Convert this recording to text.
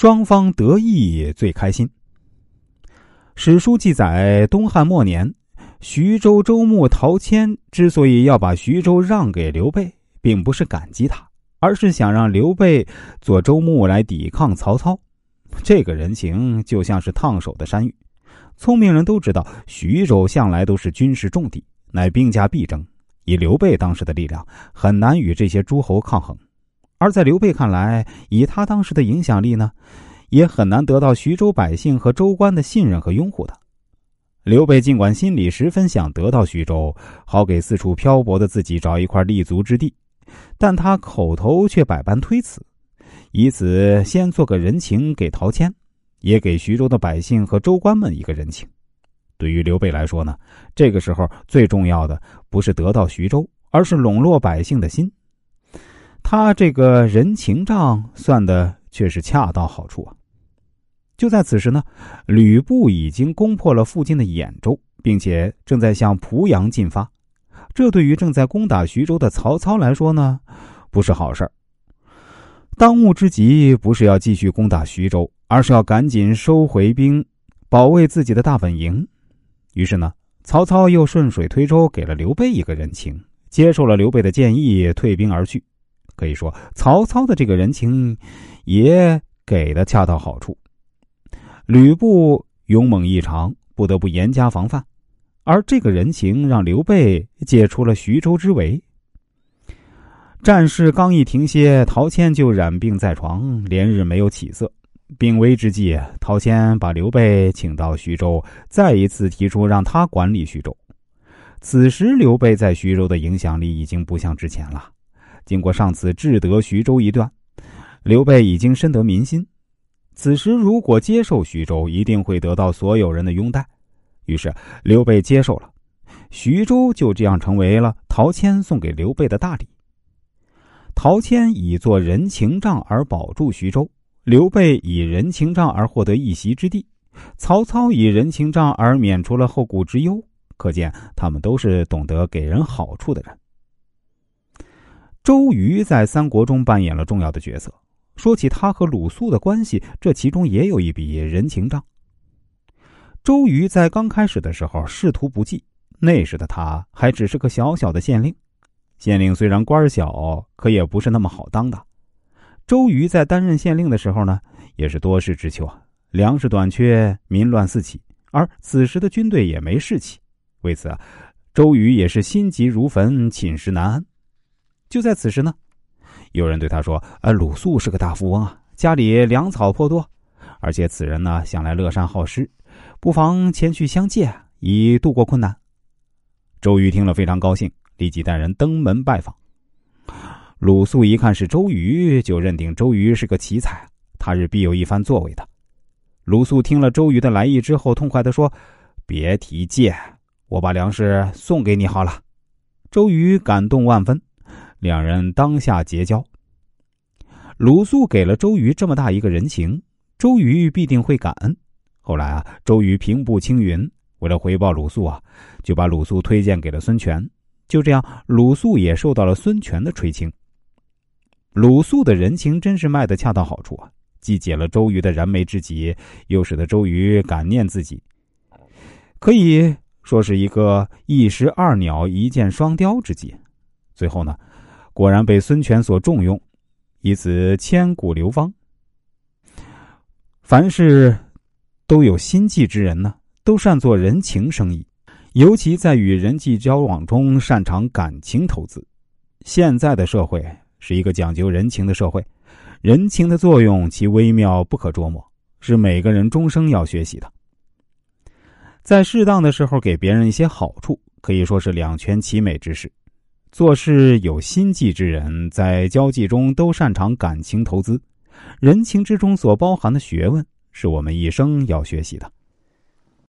双方得意最开心。史书记载，东汉末年，徐州州牧陶谦之所以要把徐州让给刘备，并不是感激他，而是想让刘备做州牧来抵抗曹操。这个人情就像是烫手的山芋。聪明人都知道，徐州向来都是军事重地，乃兵家必争。以刘备当时的力量，很难与这些诸侯抗衡。而在刘备看来，以他当时的影响力呢？也很难得到徐州百姓和州官的信任和拥护的。刘备尽管心里十分想得到徐州，好给四处漂泊的自己找一块立足之地，但他口头却百般推辞，以此先做个人情给陶谦，也给徐州的百姓和州官们一个人情。对于刘备来说呢，这个时候最重要的不是得到徐州，而是笼络百姓的心。他这个人情账算的却是恰到好处啊。就在此时呢，吕布已经攻破了附近的兖州，并且正在向濮阳进发。这对于正在攻打徐州的曹操来说呢，不是好事儿当务之急不是要继续攻打徐州，而是要赶紧收回兵，保卫自己的大本营。于是呢，曹操又顺水推舟给了刘备一个人情，接受了刘备的建议，退兵而去。可以说，曹操的这个人情也给的恰到好处。吕布勇猛异常，不得不严加防范，而这个人情让刘备解除了徐州之围。战事刚一停歇，陶谦就染病在床，连日没有起色。病危之际，陶谦把刘备请到徐州，再一次提出让他管理徐州。此时，刘备在徐州的影响力已经不像之前了。经过上次智得徐州一段，刘备已经深得民心。此时，如果接受徐州，一定会得到所有人的拥戴。于是，刘备接受了徐州，就这样成为了陶谦送给刘备的大礼。陶谦以做人情账而保住徐州，刘备以人情账而获得一席之地，曹操以人情账而免除了后顾之忧。可见，他们都是懂得给人好处的人。周瑜在三国中扮演了重要的角色。说起他和鲁肃的关系，这其中也有一笔人情账。周瑜在刚开始的时候仕途不济，那时的他还只是个小小的县令。县令虽然官小，可也不是那么好当的。周瑜在担任县令的时候呢，也是多事之秋啊，粮食短缺，民乱四起，而此时的军队也没士气。为此啊，周瑜也是心急如焚，寝食难安。就在此时呢。有人对他说：“呃，鲁肃是个大富翁啊，家里粮草颇多，而且此人呢向来乐善好施，不妨前去相借，以度过困难。”周瑜听了非常高兴，立即带人登门拜访。鲁肃一看是周瑜，就认定周瑜是个奇才，他日必有一番作为的。鲁肃听了周瑜的来意之后，痛快地说：“别提借，我把粮食送给你好了。”周瑜感动万分。两人当下结交。鲁肃给了周瑜这么大一个人情，周瑜必定会感恩。后来啊，周瑜平步青云，为了回报鲁肃啊，就把鲁肃推荐给了孙权。就这样，鲁肃也受到了孙权的垂青。鲁肃的人情真是卖的恰到好处啊，既解了周瑜的燃眉之急，又使得周瑜感念自己，可以说是一个一石二鸟、一箭双雕之计。最后呢？果然被孙权所重用，以此千古流芳。凡是都有心计之人呢，都善做人情生意，尤其在与人际交往中擅长感情投资。现在的社会是一个讲究人情的社会，人情的作用其微妙不可捉摸，是每个人终生要学习的。在适当的时候给别人一些好处，可以说是两全其美之事。做事有心计之人，在交际中都擅长感情投资，人情之中所包含的学问，是我们一生要学习的。